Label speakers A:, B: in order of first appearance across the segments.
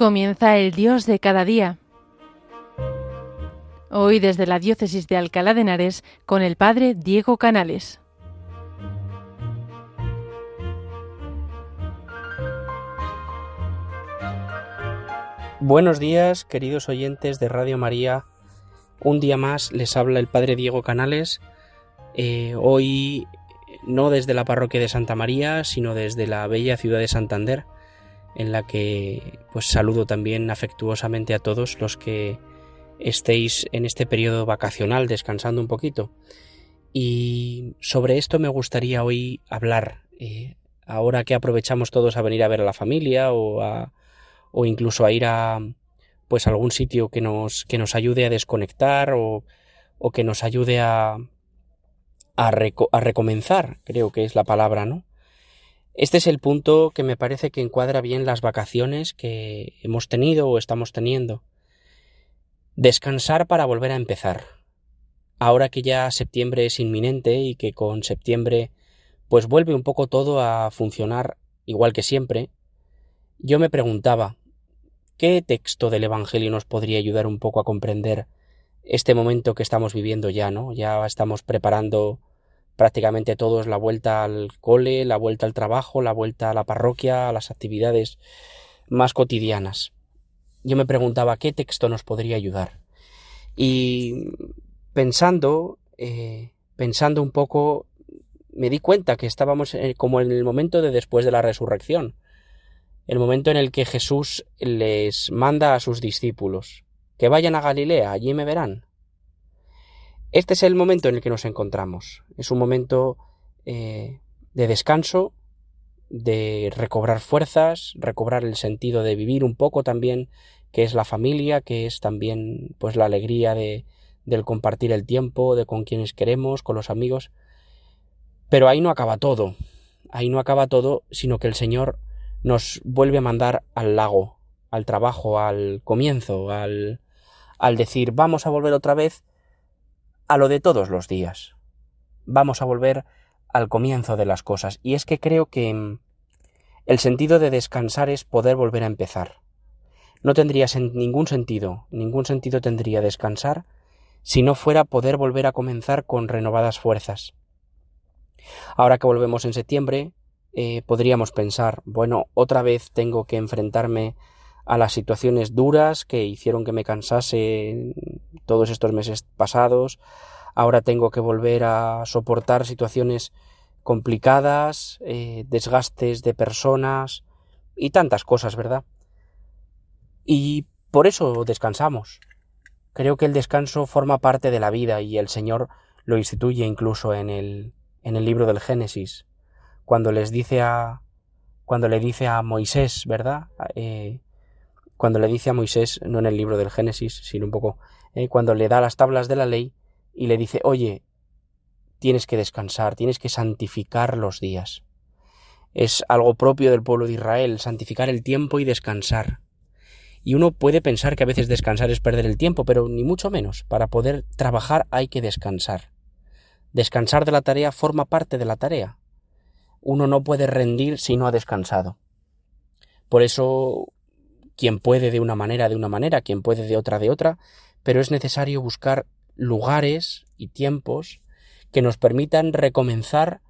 A: Comienza el Dios de cada día. Hoy desde la Diócesis de Alcalá de Henares con el Padre Diego Canales.
B: Buenos días, queridos oyentes de Radio María. Un día más les habla el Padre Diego Canales. Eh, hoy no desde la parroquia de Santa María, sino desde la bella ciudad de Santander en la que pues saludo también afectuosamente a todos los que estéis en este periodo vacacional descansando un poquito. Y sobre esto me gustaría hoy hablar, eh, ahora que aprovechamos todos a venir a ver a la familia o, a, o incluso a ir a pues algún sitio que nos, que nos ayude a desconectar o, o que nos ayude a, a, a recomenzar, creo que es la palabra, ¿no? Este es el punto que me parece que encuadra bien las vacaciones que hemos tenido o estamos teniendo. Descansar para volver a empezar. Ahora que ya septiembre es inminente y que con septiembre pues vuelve un poco todo a funcionar igual que siempre, yo me preguntaba ¿qué texto del Evangelio nos podría ayudar un poco a comprender este momento que estamos viviendo ya, ¿no? Ya estamos preparando prácticamente todos la vuelta al cole, la vuelta al trabajo, la vuelta a la parroquia, a las actividades más cotidianas. Yo me preguntaba qué texto nos podría ayudar. Y pensando, eh, pensando un poco, me di cuenta que estábamos como en el momento de después de la resurrección, el momento en el que Jesús les manda a sus discípulos que vayan a Galilea, allí me verán. Este es el momento en el que nos encontramos. Es un momento eh, de descanso, de recobrar fuerzas, recobrar el sentido de vivir un poco también, que es la familia, que es también pues la alegría de, del compartir el tiempo, de con quienes queremos, con los amigos. Pero ahí no acaba todo. Ahí no acaba todo, sino que el Señor nos vuelve a mandar al lago, al trabajo, al comienzo, al, al decir vamos a volver otra vez a lo de todos los días. Vamos a volver al comienzo de las cosas. Y es que creo que mm, el sentido de descansar es poder volver a empezar. No tendría ningún sentido, ningún sentido tendría descansar si no fuera poder volver a comenzar con renovadas fuerzas. Ahora que volvemos en septiembre, eh, podríamos pensar, bueno, otra vez tengo que enfrentarme a las situaciones duras que hicieron que me cansase todos estos meses pasados. Ahora tengo que volver a soportar situaciones complicadas, eh, desgastes de personas y tantas cosas, ¿verdad? Y por eso descansamos. Creo que el descanso forma parte de la vida y el Señor lo instituye incluso en el, en el libro del Génesis, cuando les dice a cuando le dice a Moisés, ¿verdad? Eh, cuando le dice a Moisés, no en el libro del Génesis, sino un poco, eh, cuando le da las tablas de la ley y le dice, oye, tienes que descansar, tienes que santificar los días. Es algo propio del pueblo de Israel, santificar el tiempo y descansar. Y uno puede pensar que a veces descansar es perder el tiempo, pero ni mucho menos. Para poder trabajar hay que descansar. Descansar de la tarea forma parte de la tarea. Uno no puede rendir si no ha descansado. Por eso quien puede de una manera de una manera, quien puede de otra de otra, pero es necesario buscar lugares y tiempos que nos permitan recomenzar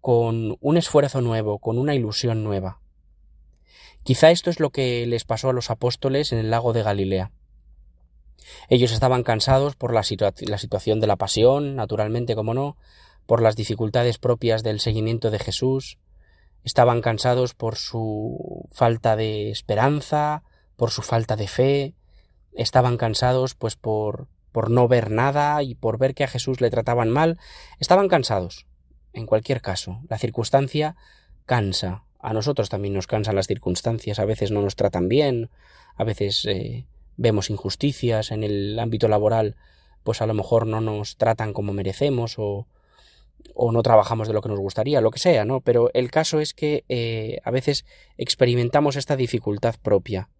B: con un esfuerzo nuevo, con una ilusión nueva. Quizá esto es lo que les pasó a los apóstoles en el lago de Galilea. Ellos estaban cansados por la, la, situación de la pasión, naturalmente como no, por las dificultades propias del seguimiento de Jesús, estaban cansados por su falta de esperanza, por su falta de fe, estaban cansados pues por por no ver nada y por ver que a Jesús le trataban mal, estaban cansados. En cualquier caso, la circunstancia cansa. A nosotros también nos cansan las circunstancias, a veces no nos tratan bien, a veces eh, vemos injusticias en el ámbito laboral, pues a lo mejor no nos tratan como merecemos o, o no trabajamos de lo que nos gustaría, lo que sea, ¿no? Pero el caso es que eh, a veces experimentamos esta dificultad propia.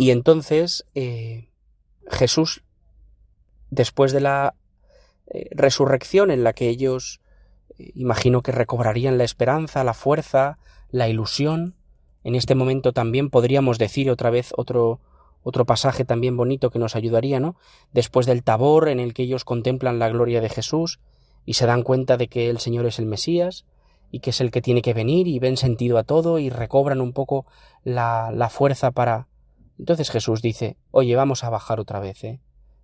B: Y entonces eh, Jesús, después de la eh, resurrección en la que ellos eh, imagino que recobrarían la esperanza, la fuerza, la ilusión, En este momento también podríamos decir otra vez otro otro pasaje también bonito que nos ayudaría, ¿no? Después del tabor en el que ellos contemplan la gloria de Jesús y se dan cuenta de que el Señor es el Mesías y que es el que tiene que venir y ven sentido a todo y recobran un poco la, la fuerza para... Entonces Jesús dice, oye, vamos a bajar otra vez, ¿eh?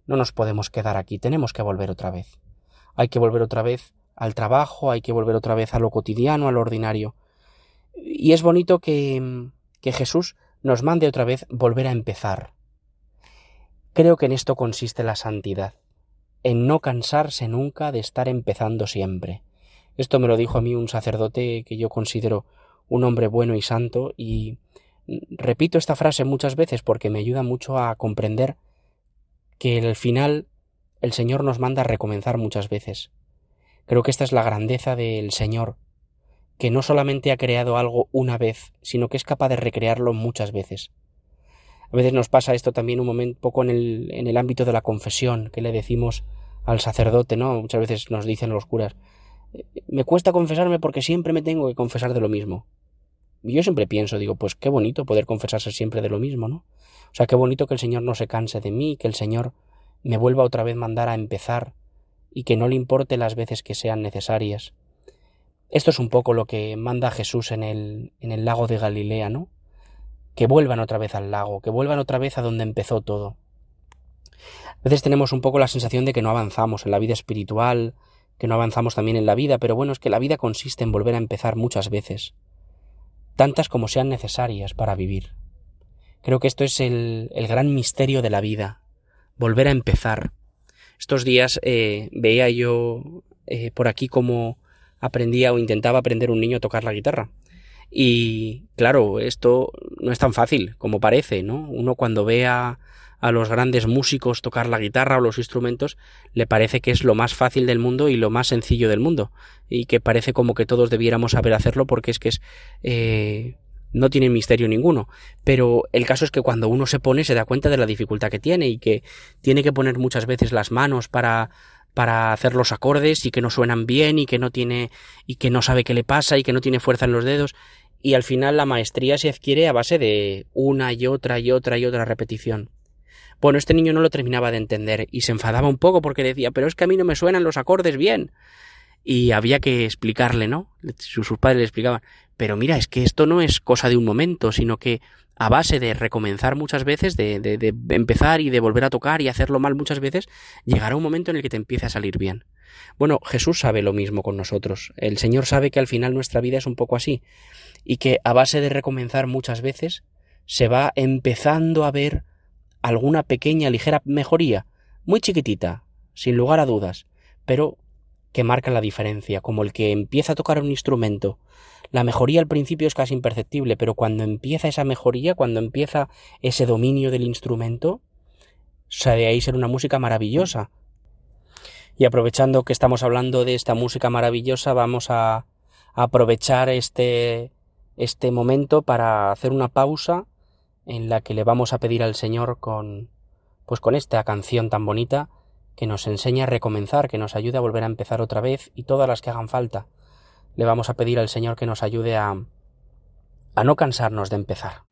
B: No nos podemos quedar aquí, tenemos que volver otra vez. Hay que volver otra vez al trabajo, hay que volver otra vez a lo cotidiano, a lo ordinario. Y es bonito que, que Jesús nos mande otra vez volver a empezar. Creo que en esto consiste la santidad, en no cansarse nunca de estar empezando siempre. Esto me lo dijo a mí un sacerdote que yo considero un hombre bueno y santo y repito esta frase muchas veces porque me ayuda mucho a comprender que al final el Señor nos manda a recomenzar muchas veces. Creo que esta es la grandeza del Señor, que no solamente ha creado algo una vez, sino que es capaz de recrearlo muchas veces. A veces nos pasa esto también un momento poco en el, en el ámbito de la confesión, que le decimos al sacerdote, ¿no? Muchas veces nos dicen los curas, me cuesta confesarme porque siempre me tengo que confesar de lo mismo. Yo siempre pienso, digo, pues qué bonito poder confesarse siempre de lo mismo, ¿no? O sea, qué bonito que el Señor no se canse de mí, que el Señor me vuelva otra vez mandar a empezar y que no le importe las veces que sean necesarias. Esto es un poco lo que manda Jesús en el, en el lago de Galilea, ¿no? Que vuelvan otra vez al lago, que vuelvan otra vez a donde empezó todo. A veces tenemos un poco la sensación de que no avanzamos en la vida espiritual, que no avanzamos también en la vida, pero bueno, es que la vida consiste en volver a empezar muchas veces, tantas como sean necesarias para vivir. Creo que esto es el, el gran misterio de la vida, volver a empezar. Estos días eh, veía yo eh, por aquí como aprendía o intentaba aprender un niño a tocar la guitarra. Y claro, esto no es tan fácil como parece, ¿no? Uno cuando ve a, a los grandes músicos tocar la guitarra o los instrumentos, le parece que es lo más fácil del mundo y lo más sencillo del mundo. Y que parece como que todos debiéramos saber hacerlo porque es que es eh, no tiene misterio ninguno. Pero el caso es que cuando uno se pone se da cuenta de la dificultad que tiene y que tiene que poner muchas veces las manos para para hacer los acordes y que no suenan bien y que no tiene y que no sabe qué le pasa y que no tiene fuerza en los dedos y al final la maestría se adquiere a base de una y otra y otra y otra repetición. Bueno, este niño no lo terminaba de entender y se enfadaba un poco porque decía, pero es que a mí no me suenan los acordes bien. Y había que explicarle, ¿no? Sus, padres le explicaban, pero mira, es que esto no es cosa de un momento, sino que a base de recomenzar muchas veces, de, de, de, empezar y de volver a tocar y hacerlo mal muchas veces, llegará un momento en el que te empiece a salir bien. Bueno, Jesús sabe lo mismo con nosotros. El Señor sabe que al final nuestra vida es un poco así y que a base de recomenzar muchas veces se va empezando a ver alguna pequeña ligera mejoría, muy chiquitita, sin lugar a dudas, pero que marca la diferencia, como el que empieza a tocar un instrumento. La mejoría al principio es casi imperceptible, pero cuando empieza esa mejoría, cuando empieza ese dominio del instrumento, sabe ahí ser una música maravillosa. Y aprovechando que estamos hablando de esta música maravillosa, vamos a aprovechar este este momento para hacer una pausa en la que le vamos a pedir al Señor con pues con esta canción tan bonita que nos enseña a recomenzar, que nos ayude a volver a empezar otra vez y todas las que hagan falta. Le vamos a pedir al Señor que nos ayude a a no cansarnos de empezar.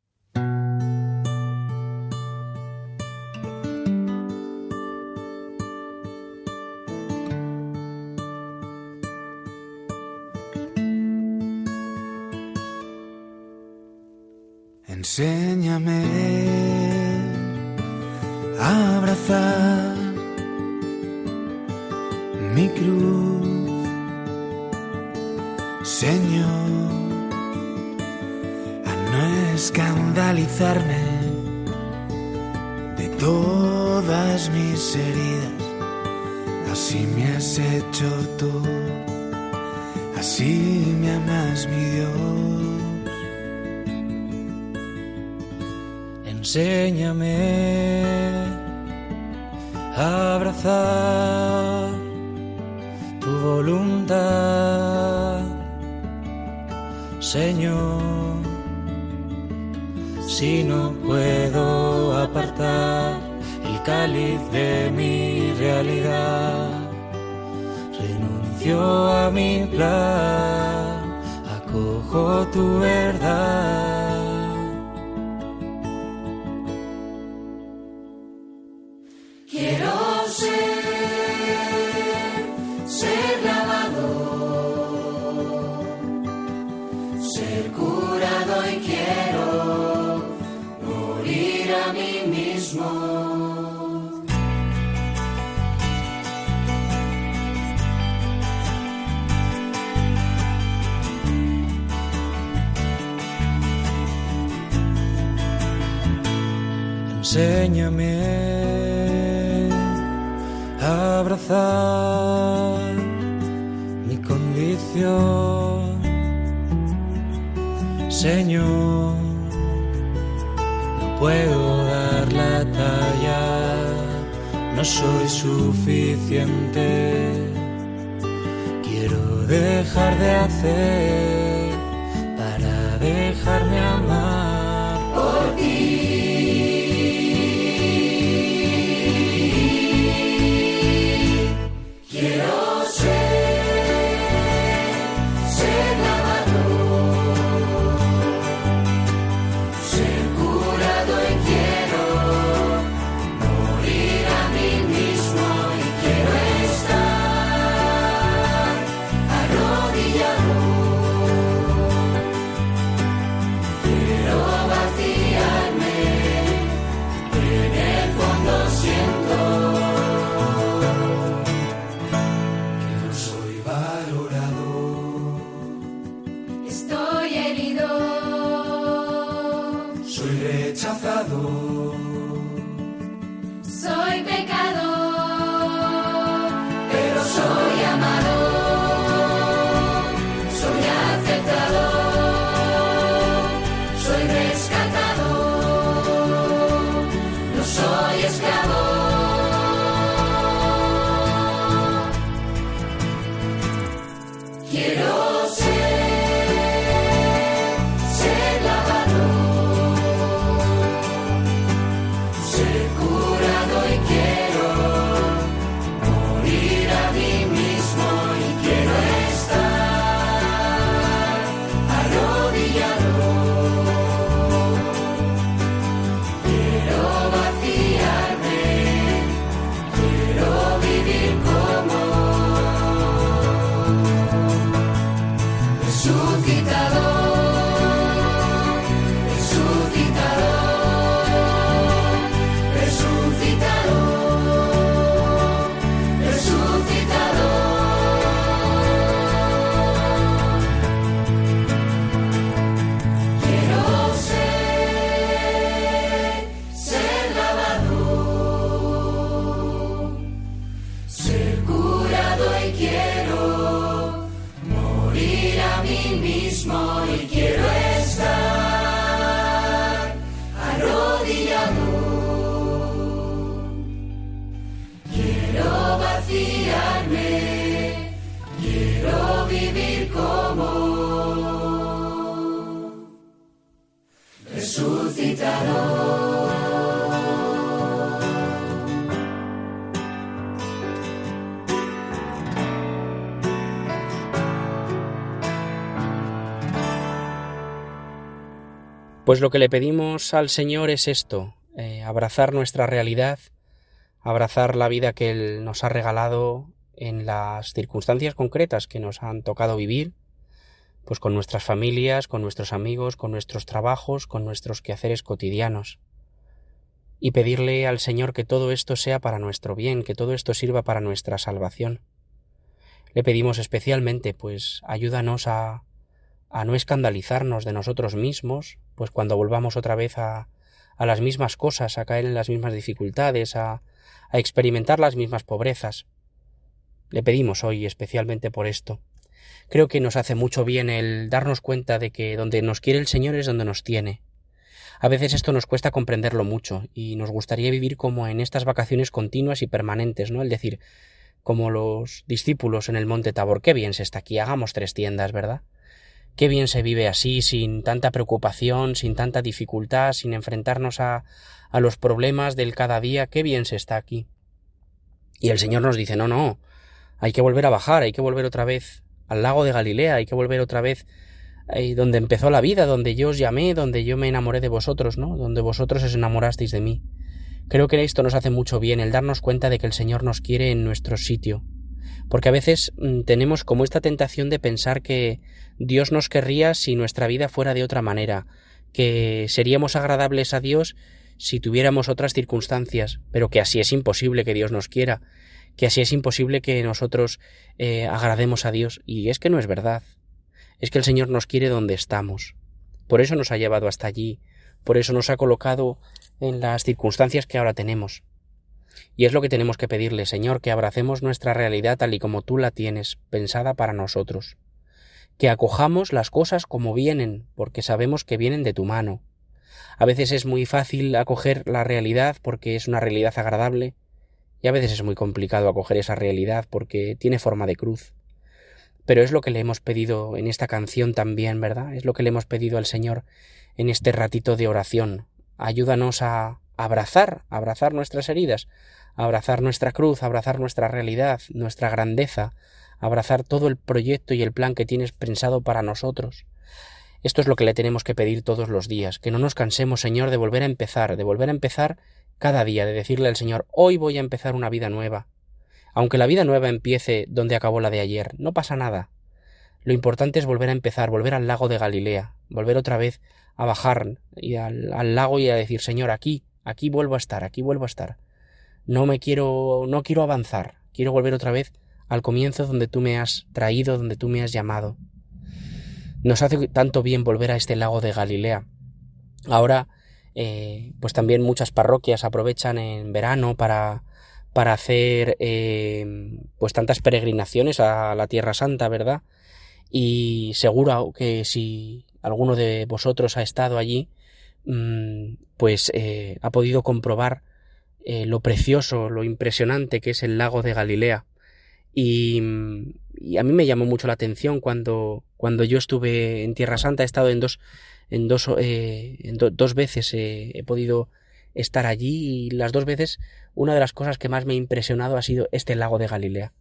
C: Enséñame a abrazar mi cruz, Señor, a no escandalizarme de todas mis heridas. Así me has hecho tú, así me amas mi Dios. Enséñame a abrazar tu voluntad, Señor. Si no puedo apartar el cáliz de mi realidad, renuncio a mi plan, acojo tu verdad Enséñame a abrazar mi condición, Señor. No puedo dar la talla, no soy suficiente. Quiero dejar de hacer para dejarme amar
B: Pues lo que le pedimos al Señor es esto, eh, abrazar nuestra realidad, abrazar la vida que Él nos ha regalado en las circunstancias concretas que nos han tocado vivir, pues con nuestras familias, con nuestros amigos, con nuestros trabajos, con nuestros quehaceres cotidianos. Y pedirle al Señor que todo esto sea para nuestro bien, que todo esto sirva para nuestra salvación. Le pedimos especialmente, pues, ayúdanos a, a no escandalizarnos de nosotros mismos, pues cuando volvamos otra vez a, las mismas cosas, a caer en las mismas dificultades, a, a experimentar las mismas pobrezas. Le pedimos hoy especialmente por esto. Creo que nos hace mucho bien el darnos cuenta de que donde nos quiere el Señor es donde nos tiene. A veces esto nos cuesta comprenderlo mucho y nos gustaría vivir como en estas vacaciones continuas y permanentes, ¿no? El decir, como los discípulos en el monte Tabor, qué bien se está aquí, hagamos tres tiendas, ¿verdad? Qué bien se vive así, sin tanta preocupación, sin tanta dificultad, sin enfrentarnos a, los problemas del cada día, qué bien se está aquí. Y el Señor nos dice, no, no, hay que volver a bajar, hay que volver otra vez al lago de Galilea, hay que volver otra vez ahí donde empezó la vida, donde yo os llamé, donde yo me enamoré de vosotros, ¿no? Donde vosotros os enamorasteis de mí. Creo que esto nos hace mucho bien, el darnos cuenta de que el Señor nos quiere en nuestro sitio, Porque a veces mm, tenemos como esta tentación de pensar que Dios nos querría si nuestra vida fuera de otra manera, que seríamos agradables a Dios si tuviéramos otras circunstancias, pero que así es imposible que Dios nos quiera, que así es imposible que nosotros eh, agrademos a Dios. Y es que no es verdad. Es que el Señor nos quiere donde estamos. Por eso nos ha llevado hasta allí, por eso nos ha colocado en las circunstancias que ahora tenemos. Y es lo que tenemos que pedirle, Señor, que abracemos nuestra realidad tal y como tú la tienes, pensada para nosotros. Que acojamos las cosas como vienen, porque sabemos que vienen de tu mano. A veces es muy fácil acoger la realidad porque es una realidad agradable, y a veces es muy complicado acoger esa realidad porque tiene forma de cruz. Pero es lo que le hemos pedido en esta canción también, ¿verdad? Es lo que le hemos pedido al Señor en este ratito de oración. Ayúdanos a abrazar, abrazar nuestras heridas, abrazar nuestra cruz, abrazar nuestra realidad, nuestra grandeza, abrazar todo el proyecto y el plan que tienes pensado para nosotros. Esto es lo que le tenemos que pedir todos los días, que no nos cansemos, Señor, de volver a empezar, de volver a empezar cada día, de decirle al Señor, hoy voy a empezar una vida nueva. Aunque la vida nueva empiece donde acabó la de ayer, no pasa nada. Lo importante es volver a empezar, volver al lago de Galilea, volver otra vez a bajar y al, al lago y a decir, Señor, aquí, aquí vuelvo a estar, aquí vuelvo a estar. No me quiero, no quiero avanzar, quiero volver otra vez al comienzo donde tú me has traído, donde tú me has llamado. Nos hace tanto bien volver a este lago de Galilea. Ahora eh, pues también muchas parroquias aprovechan en verano para, para hacer eh, pues tantas peregrinaciones a la Tierra Santa, ¿verdad? Y seguro que si alguno de vosotros ha estado allí, pues eh, ha podido comprobar lo precioso, lo impresionante que es el lago de Galilea. Y, y, a mí me llamó mucho la atención cuando, cuando yo estuve en Tierra Santa, he estado en dos en dos, eh, dos veces he podido estar allí y las dos veces una de las cosas que más me ha impresionado ha sido este lago de Galilea.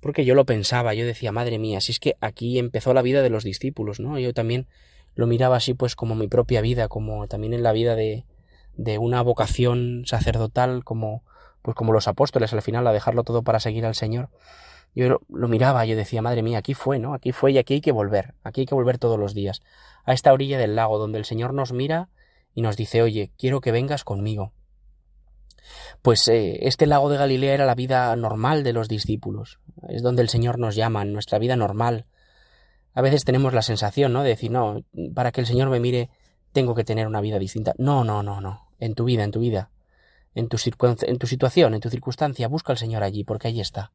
B: Porque yo lo pensaba, yo decía, madre mía, si es que aquí empezó la vida de los discípulos, ¿no? Yo también lo miraba así pues como mi propia vida, como también en la vida de, de una vocación sacerdotal como pues como los apóstoles al final a dejarlo todo para seguir al Señor. Yo lo, miraba, yo decía, madre mía, aquí fue, ¿no? Aquí fue y aquí hay que volver, aquí hay que volver todos los días a esta orilla del lago, donde el Señor nos mira y nos dice, oye, quiero que vengas conmigo. Pues eh, este lago de Galilea era la vida normal de los discípulos, es donde el Señor nos llama, en nuestra vida normal. A veces tenemos la sensación, ¿no? De decir, no, para que el Señor me mire, tengo que tener una vida distinta. No, no, no, no. En tu vida, en tu vida. En tu, en tu situación, en tu circunstancia, busca al Señor allí, porque allí está.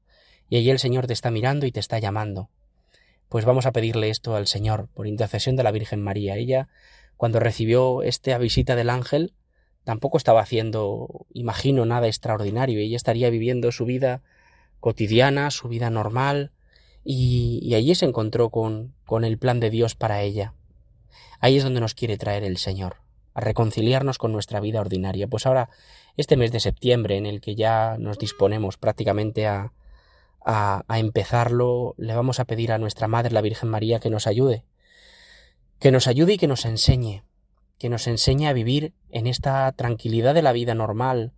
B: Y allí el Señor te está mirando y te está llamando pues vamos a pedirle esto al Señor por intercesión de la Virgen María. Ella, cuando recibió esta visita del ángel, tampoco estaba haciendo, imagino, nada extraordinario. Ella estaría viviendo su vida cotidiana, su vida normal, y, allí se encontró con, con el plan de Dios para ella. Ahí es donde nos quiere traer el Señor, a reconciliarnos con nuestra vida ordinaria. Pues ahora, este mes de septiembre, en el que ya nos disponemos prácticamente a, a, empezarlo, le vamos a pedir a nuestra Madre, la Virgen María, que nos ayude, que nos ayude y que nos enseñe, que nos enseñe a vivir en esta tranquilidad de la vida normal,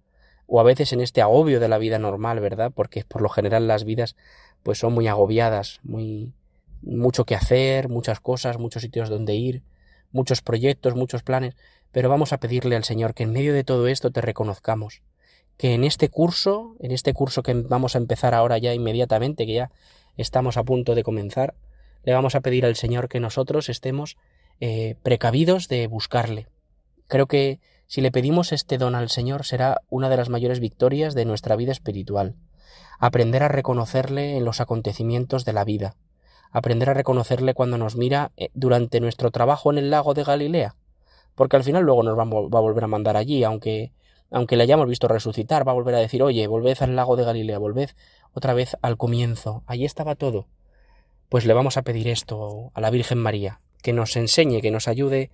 B: o a veces en este agobio de la vida normal, ¿verdad? Porque por lo general las vidas pues son muy agobiadas, muy mucho que hacer, muchas cosas, muchos sitios donde ir, muchos proyectos, muchos planes, pero vamos a pedirle al Señor que en medio de todo esto te reconozcamos, que en este curso, en este curso que vamos a empezar ahora ya inmediatamente, que ya estamos a punto de comenzar, le vamos a pedir al Señor que nosotros estemos eh, precavidos de buscarle. Creo que si le pedimos este don al Señor será una de las mayores victorias de nuestra vida espiritual. Aprender a reconocerle en los acontecimientos de la vida. Aprender a reconocerle cuando nos mira eh, durante nuestro trabajo en el lago de Galilea. Porque al final luego nos va a volver a mandar allí, aunque aunque le hayamos visto resucitar, va a volver a decir, oye, volved al lago de Galilea, volved otra vez al comienzo, allí estaba todo. Pues le vamos a pedir esto a la Virgen María, que nos enseñe, que nos ayude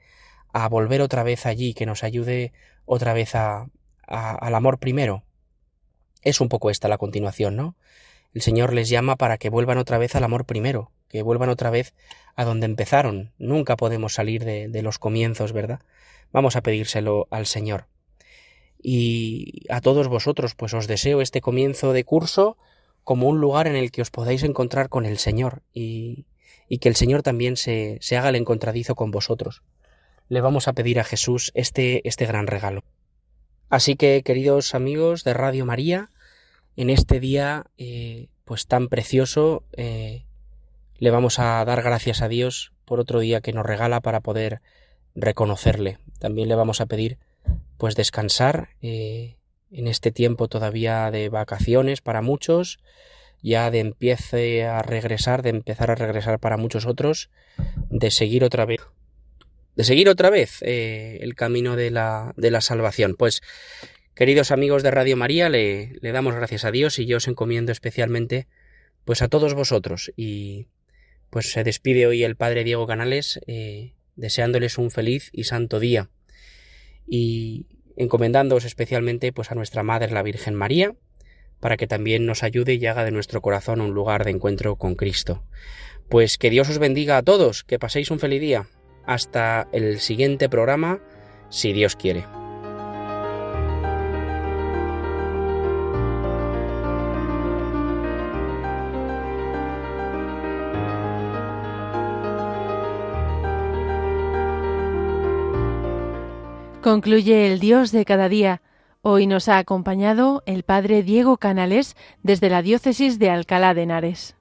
B: a volver otra vez allí, que nos ayude otra vez a, al amor primero. Es un poco esta la continuación, ¿no? El Señor les llama para que vuelvan otra vez al amor primero, que vuelvan otra vez a donde empezaron. Nunca podemos salir de, los comienzos, ¿verdad? Vamos a pedírselo al Señor y a todos vosotros pues os deseo este comienzo de curso como un lugar en el que os podáis encontrar con el Señor y, y que el Señor también se, se haga el encontradizo con vosotros. Le vamos a pedir a Jesús este, este gran regalo. Así que, queridos amigos de Radio María, en este día eh, pues tan precioso eh, le vamos a dar gracias a Dios por otro día que nos regala para poder reconocerle. También le vamos a pedir pues descansar eh, en este tiempo todavía de vacaciones para muchos, ya de empiece a regresar, de empezar a regresar para muchos otros, de seguir otra vez de seguir otra vez eh, el camino de la, de la salvación. Pues, queridos amigos de Radio María, le, le, damos gracias a Dios y yo os encomiendo especialmente pues a todos vosotros y pues se despide hoy el Padre Diego Canales eh, deseándoles un feliz y santo día y encomendándoos especialmente pues a nuestra Madre la Virgen María para que también nos ayude y haga de nuestro corazón un lugar de encuentro con Cristo. Pues que Dios os bendiga a todos, que paséis un feliz día. Hasta el siguiente programa, si Dios quiere.
A: Concluye el Dios de cada día. Hoy nos ha acompañado el Padre Diego Canales desde la Diócesis de Alcalá de Henares.